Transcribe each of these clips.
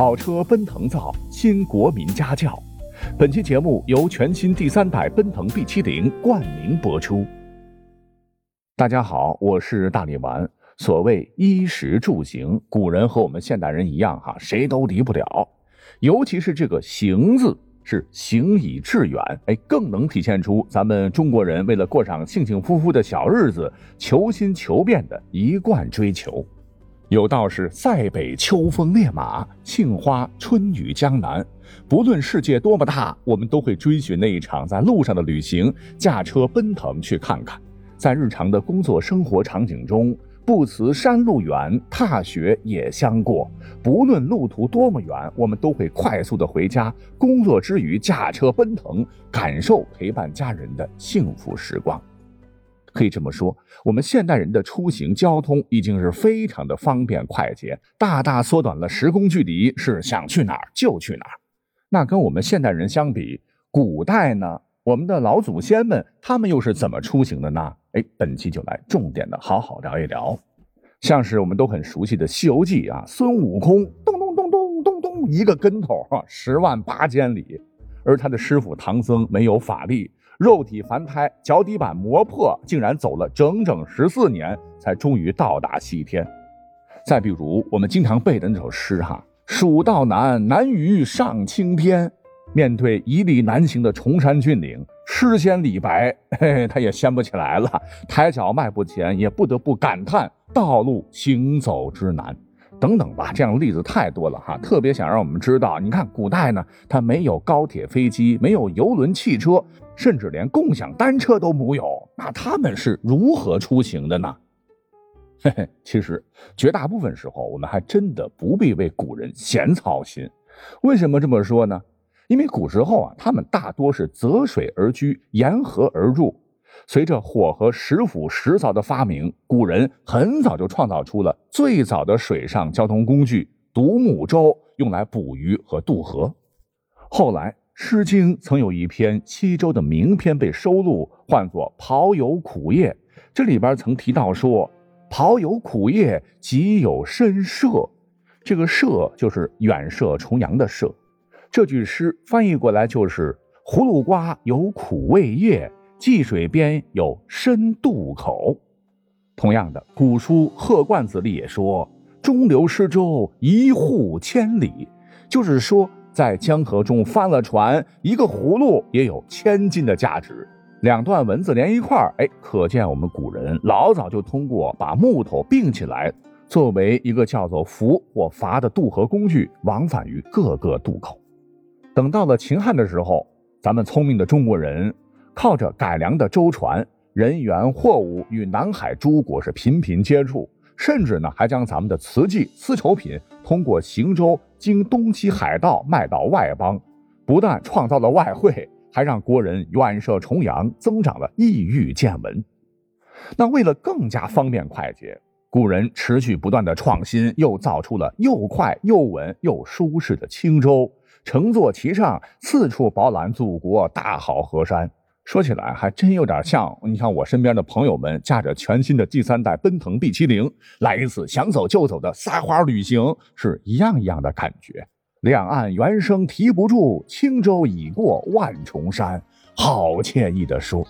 好车奔腾造，新国民家教。本期节目由全新第三代奔腾 B 七零冠名播出。大家好，我是大力丸。所谓衣食住行，古人和我们现代人一样，哈，谁都离不了。尤其是这个“行”字，是行以致远，哎，更能体现出咱们中国人为了过上幸幸福福的小日子，求新求变的一贯追求。有道是：“塞北秋风烈马，杏花春雨江南。”不论世界多么大，我们都会追寻那一场在路上的旅行，驾车奔腾去看看。在日常的工作生活场景中，不辞山路远，踏雪也相过。不论路途多么远，我们都会快速的回家。工作之余，驾车奔腾，感受陪伴家人的幸福时光。可以这么说，我们现代人的出行交通已经是非常的方便快捷，大大缩短了时空距离，是想去哪儿就去哪儿。那跟我们现代人相比，古代呢，我们的老祖先们他们又是怎么出行的呢？哎，本期就来重点的好好聊一聊。像是我们都很熟悉的《西游记》啊，孙悟空咚咚咚咚咚咚一个跟头，十万八千里，而他的师傅唐僧没有法力。肉体凡胎，脚底板磨破，竟然走了整整十四年，才终于到达西天。再比如我们经常背的那首诗哈：“蜀道难，难于上青天。”面对屹立难行的崇山峻岭，诗仙李白，嘿嘿，他也掀不起来了，抬脚迈步前，也不得不感叹道路行走之难。等等吧，这样的例子太多了哈。特别想让我们知道，你看古代呢，它没有高铁、飞机，没有游轮、汽车。甚至连共享单车都没有，那他们是如何出行的呢？嘿嘿，其实绝大部分时候，我们还真的不必为古人闲操心。为什么这么说呢？因为古时候啊，他们大多是择水而居，沿河而入。随着火和石斧、石凿的发明，古人很早就创造出了最早的水上交通工具——独木舟，用来捕鱼和渡河。后来。《诗经》曾有一篇西周的名篇被收录，唤作《庖有苦业》。这里边曾提到说：“庖有苦业，即有深涉。”这个“涉”就是远涉重洋的“涉”。这句诗翻译过来就是：“葫芦瓜有苦味叶，济水边有深渡口。”同样的，古书《鹤冠子》里也说：“中流失舟，一户千里。”就是说。在江河中翻了船，一个葫芦也有千金的价值。两段文字连一块儿，哎，可见我们古人老早就通过把木头并起来，作为一个叫做浮或筏的渡河工具，往返于各个渡口。等到了秦汉的时候，咱们聪明的中国人靠着改良的舟船，人员货物与南海诸国是频频接触。甚至呢，还将咱们的瓷器、丝绸品通过行舟经东西海道卖到外邦，不但创造了外汇，还让国人远涉重洋，增长了异域见闻。那为了更加方便快捷，古人持续不断的创新，又造出了又快又稳又舒适的轻舟，乘坐其上，四处饱览祖国大好河山。说起来还真有点像，你看我身边的朋友们驾着全新的第三代奔腾 B 七零来一次想走就走的撒花旅行，是一样一样的感觉。两岸猿声啼不住，轻舟已过万重山，好惬意的说。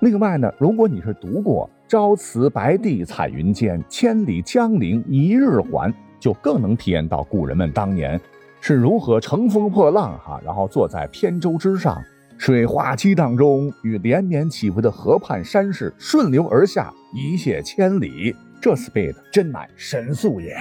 另外呢，如果你是读过“朝辞白帝彩云间，千里江陵一日还”，就更能体验到古人们当年是如何乘风破浪哈，然后坐在扁舟之上。水花激荡中，与连绵起伏的河畔山势顺流而下，一泻千里。这 speed 真乃神速也。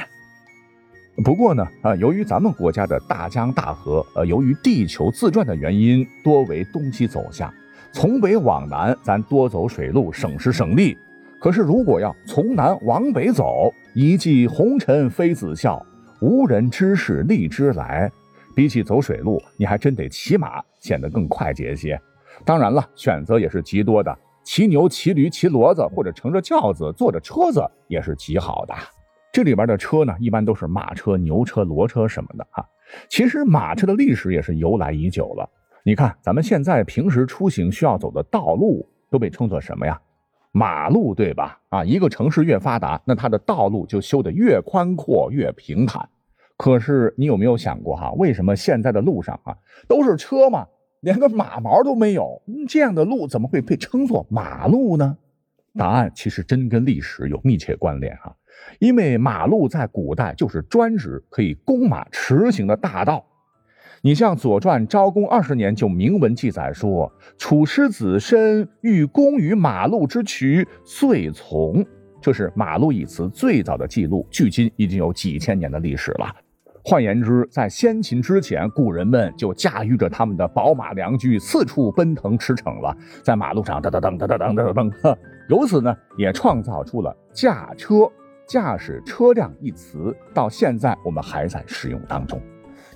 不过呢，啊，由于咱们国家的大江大河，呃，由于地球自转的原因，多为东西走向，从北往南，咱多走水路，省时省力。可是如果要从南往北走，一骑红尘妃子笑，无人知是荔枝来。比起走水路，你还真得骑马，显得更快捷些。当然了，选择也是极多的，骑牛、骑驴、骑骡子，或者乘着轿子、坐着车子也是极好的。这里边的车呢，一般都是马车、牛车、骡车什么的哈。其实马车的历史也是由来已久了。你看，咱们现在平时出行需要走的道路都被称作什么呀？马路，对吧？啊，一个城市越发达，那它的道路就修得越宽阔、越平坦。可是你有没有想过哈，为什么现在的路上啊都是车嘛，连个马毛都没有？这样的路怎么会被称作马路呢？答案其实真跟历史有密切关联哈，因为马路在古代就是专指可以供马驰行的大道。你像《左传》昭公二十年就明文记载说：“楚师子申欲攻于马路之渠，遂从。”这是“马路”一词最早的记录，距今已经有几千年的历史了。换言之，在先秦之前，古人们就驾驭着他们的宝马良驹，四处奔腾驰骋了，在马路上噔噔噔噔噔噔噔噔。由此呢，也创造出了驾车、驾驶车辆一词，到现在我们还在使用当中。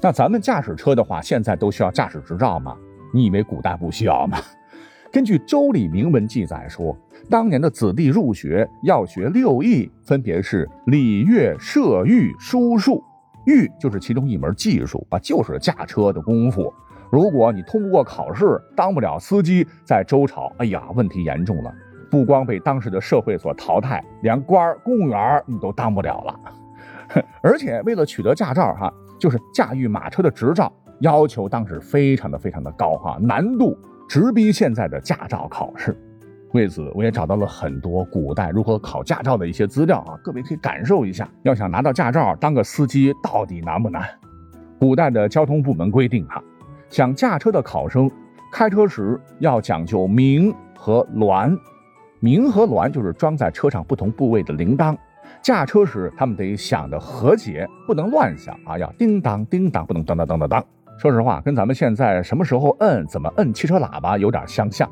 那咱们驾驶车的话，现在都需要驾驶执照吗？你以为古代不需要吗？根据《周礼》铭文记载说，当年的子弟入学要学六艺，分别是礼、乐、射、御、书、数。御就是其中一门技术啊，就是驾车的功夫。如果你通不过考试，当不了司机，在周朝，哎呀，问题严重了，不光被当时的社会所淘汰，连官公务员你都当不了了。而且为了取得驾照，哈。就是驾驭马车的执照要求，当时非常的非常的高哈，难度直逼现在的驾照考试。为此，我也找到了很多古代如何考驾照的一些资料啊，各位可以感受一下。要想拿到驾照当个司机，到底难不难？古代的交通部门规定哈，想驾车的考生开车时要讲究鸣和鸾，鸣和鸾就是装在车上不同部位的铃铛。驾车时，他们得想的和谐，不能乱响啊，要叮当叮当，不能当当当当当。说实话，跟咱们现在什么时候摁、怎么摁汽车喇叭有点相像。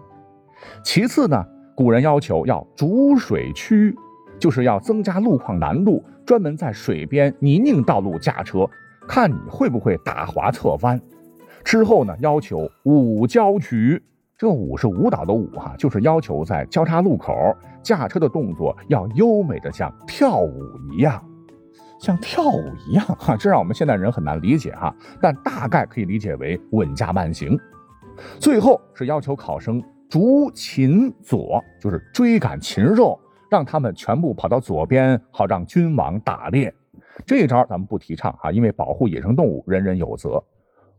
其次呢，古人要求要逐水区，就是要增加路况难度，专门在水边泥泞道路驾车，看你会不会打滑侧翻。之后呢，要求五交渠。这舞是舞蹈的舞哈，就是要求在交叉路口驾车的动作要优美的像跳舞一样，像跳舞一样哈，这让我们现代人很难理解哈，但大概可以理解为稳驾慢行。最后是要求考生逐禽左，就是追赶禽兽，让他们全部跑到左边，好让君王打猎。这一招咱们不提倡啊，因为保护野生动物，人人有责。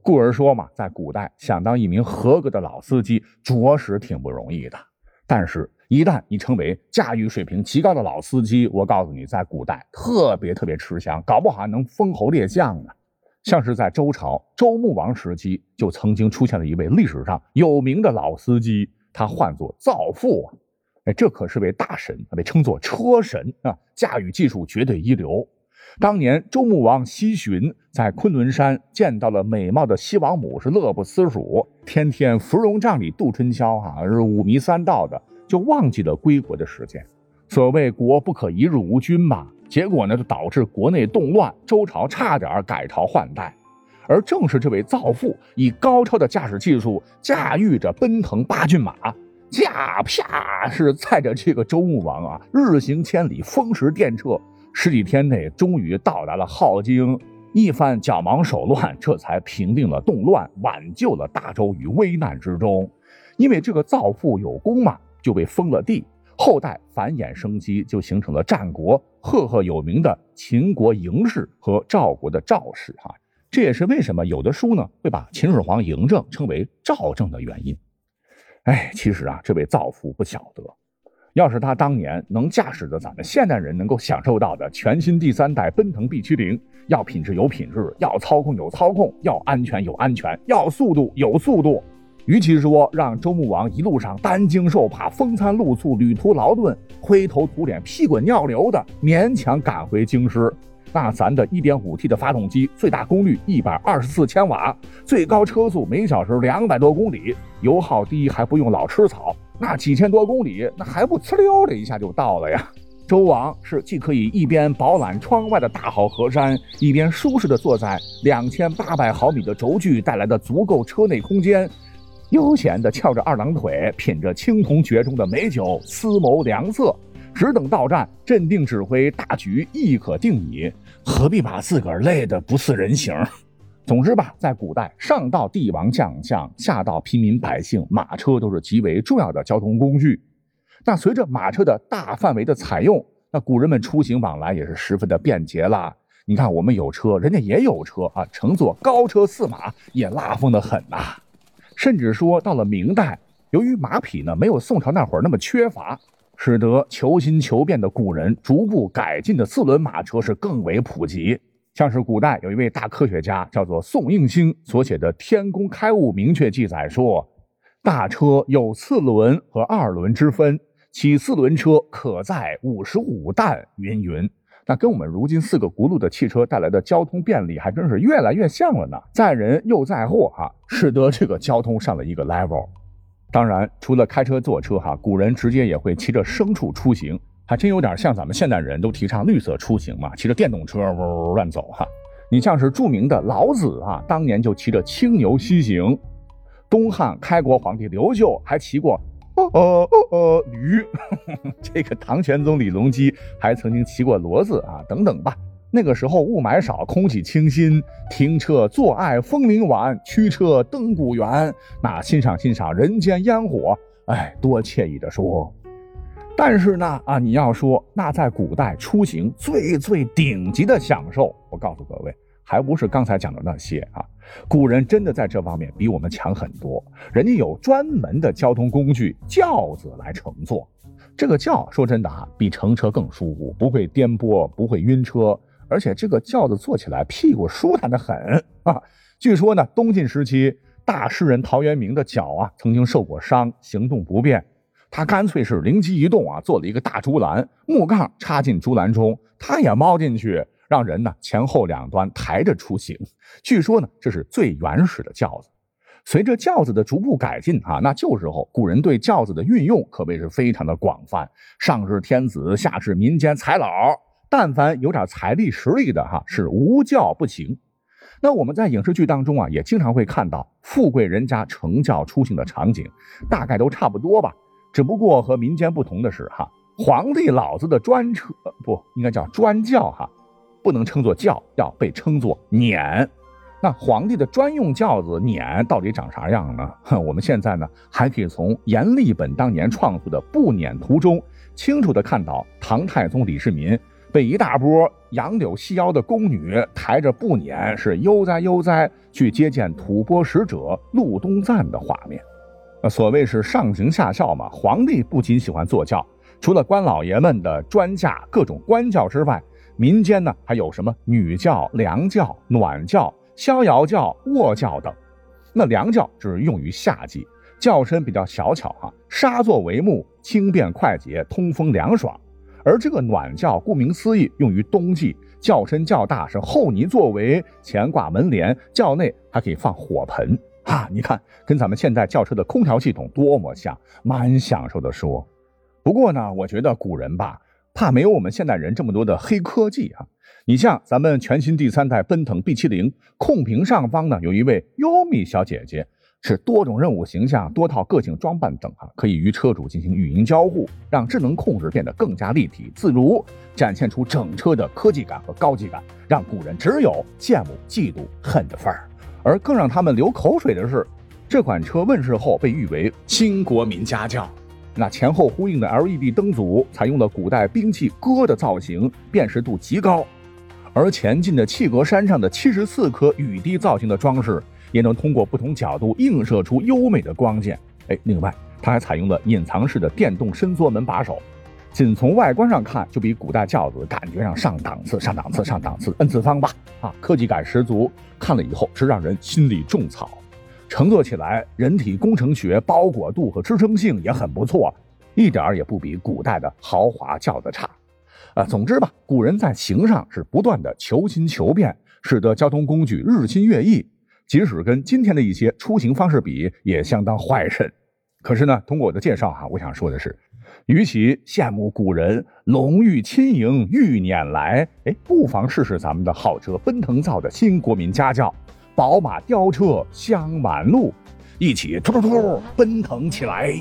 故而说嘛，在古代想当一名合格的老司机，着实挺不容易的。但是，一旦你成为驾驭水平极高的老司机，我告诉你，在古代特别特别吃香，搞不好还能封侯列将呢。像是在周朝周穆王时期，就曾经出现了一位历史上有名的老司机，他唤作造父啊。哎，这可是位大神，被称作车神啊，驾驭技术绝对一流。当年周穆王西巡在昆仑山见到了美貌的西王母，是乐不思蜀，天天芙蓉帐里度春宵，哈，是五迷三道的，就忘记了归国的时间。所谓国不可一日无君嘛，结果呢，就导致国内动乱，周朝差点改朝换代。而正是这位造父，以高超的驾驶技术驾驭着奔腾八骏马，驾啪是载着这个周穆王啊，日行千里，风驰电掣。十几天内，终于到达了镐京，一番脚忙手乱，这才平定了动乱，挽救了大周于危难之中。因为这个造父有功嘛，就被封了地，后代繁衍生息，就形成了战国赫赫有名的秦国嬴氏和赵国的赵氏。哈，这也是为什么有的书呢会把秦始皇嬴政称为赵政的原因。哎，其实啊，这位造父不晓得。要是他当年能驾驶着咱们现代人能够享受到的全新第三代奔腾 B70，要品质有品质，要操控有操控，要安全有安全，要速度有速度。与其说让周穆王一路上担惊受怕、风餐露宿、旅途劳顿、灰头土脸、屁滚尿流的勉强赶回京师，那咱的 1.5T 的发动机最大功率124千瓦，最高车速每小时两百多公里，油耗低还不用老吃草。那几千多公里，那还不呲溜的一下就到了呀？周王是既可以一边饱览窗外的大好河山，一边舒适的坐在两千八百毫米的轴距带来的足够车内空间，悠闲的翘着二郎腿，品着青铜爵中的美酒，思谋良策，只等到站，镇定指挥，大局亦可定矣，何必把自个儿累得不似人形？总之吧，在古代，上到帝王将相，下到平民百姓，马车都是极为重要的交通工具。那随着马车的大范围的采用，那古人们出行往来也是十分的便捷啦。你看我们有车，人家也有车啊，乘坐高车驷马也拉风的很呐。甚至说到了明代，由于马匹呢没有宋朝那会儿那么缺乏，使得求新求变的古人逐步改进的四轮马车是更为普及。像是古代有一位大科学家叫做宋应星所写的《天工开物》，明确记载说，大车有四轮和二轮之分，其四轮车可载五十五担，云云。那跟我们如今四个轱辘的汽车带来的交通便利还真是越来越像了呢，载人又载货哈，使得这个交通上了一个 level。当然，除了开车坐车哈，古人直接也会骑着牲畜出行，还真有点像咱们现代人都提倡绿色出行嘛，骑着电动车呜呜乱走哈。你像是著名的老子啊，当年就骑着青牛西行，东汉开国皇帝刘秀还骑过。哦哦哦驴，这个唐玄宗李隆基还曾经骑过骡子啊，等等吧。那个时候雾霾少，空气清新，停车坐爱枫林晚，驱车登古原。那欣赏欣赏人间烟火，哎，多惬意的说。但是呢，啊，你要说那在古代出行最最顶级的享受，我告诉各位。还不是刚才讲的那些啊，古人真的在这方面比我们强很多。人家有专门的交通工具轿子来乘坐，这个轿说真的啊，比乘车更舒服，不会颠簸，不会晕车，而且这个轿子坐起来屁股舒坦的很啊。据说呢，东晋时期大诗人陶渊明的脚啊曾经受过伤，行动不便，他干脆是灵机一动啊，做了一个大竹篮，木杠插进竹篮中，他也猫进去。让人呢前后两端抬着出行，据说呢这是最原始的轿子。随着轿子的逐步改进啊，那旧时候古人对轿子的运用可谓是非常的广泛，上至天子，下至民间财老，但凡有点财力实力的哈，是无教不行。那我们在影视剧当中啊，也经常会看到富贵人家乘轿出行的场景，大概都差不多吧。只不过和民间不同的是哈，皇帝老子的专车不应该叫专轿哈。不能称作轿，要被称作辇。那皇帝的专用轿子辇到底长啥样呢？我们现在呢还可以从阎立本当年创作的《步辇图》中，清楚的看到唐太宗李世民被一大波杨柳细腰的宫女抬着步辇，是悠哉悠哉去接见吐蕃使者陆东赞的画面。所谓是上行下效嘛，皇帝不仅喜欢坐轿，除了官老爷们的专驾各种官轿之外。民间呢还有什么女轿、凉轿、暖轿、逍遥轿、卧轿等。那凉轿只用于夏季，轿身比较小巧啊，纱座帷幕，轻便快捷，通风凉爽。而这个暖轿顾名思义，用于冬季，轿身较大，是厚泥作为，前挂门帘，轿内还可以放火盆啊。你看，跟咱们现代轿车的空调系统多么像，蛮享受的说。不过呢，我觉得古人吧。怕没有我们现代人这么多的黑科技啊！你像咱们全新第三代奔腾 B70，控屏上方呢有一位优米小姐姐，是多种任务形象、多套个性装扮等啊，可以与车主进行语音交互，让智能控制变得更加立体自如，展现出整车的科技感和高级感，让古人只有羡慕、嫉妒、恨的份儿。而更让他们流口水的是，这款车问世后被誉为新国民家轿。那前后呼应的 LED 灯组采用了古代兵器戈的造型，辨识度极高。而前进的气格栅上的七十四颗雨滴造型的装饰，也能通过不同角度映射出优美的光线。哎，另外，它还采用了隐藏式的电动伸缩门把手，仅从外观上看，就比古代轿子感觉上上档次、上档次、上档次。N 次方吧，啊，科技感十足，看了以后是让人心里种草。乘坐起来，人体工程学、包裹度和支撑性也很不错，一点儿也不比古代的豪华轿子差。啊，总之吧，古人在行上是不断的求新求变，使得交通工具日新月异。即使跟今天的一些出行方式比，也相当坏甚。可是呢，通过我的介绍哈，我想说的是，与其羡慕古人龙驭轻盈欲辇来，哎，不妨试试咱们的好车奔腾造的新国民家轿。宝马雕车香满路，一起突突突奔腾起来。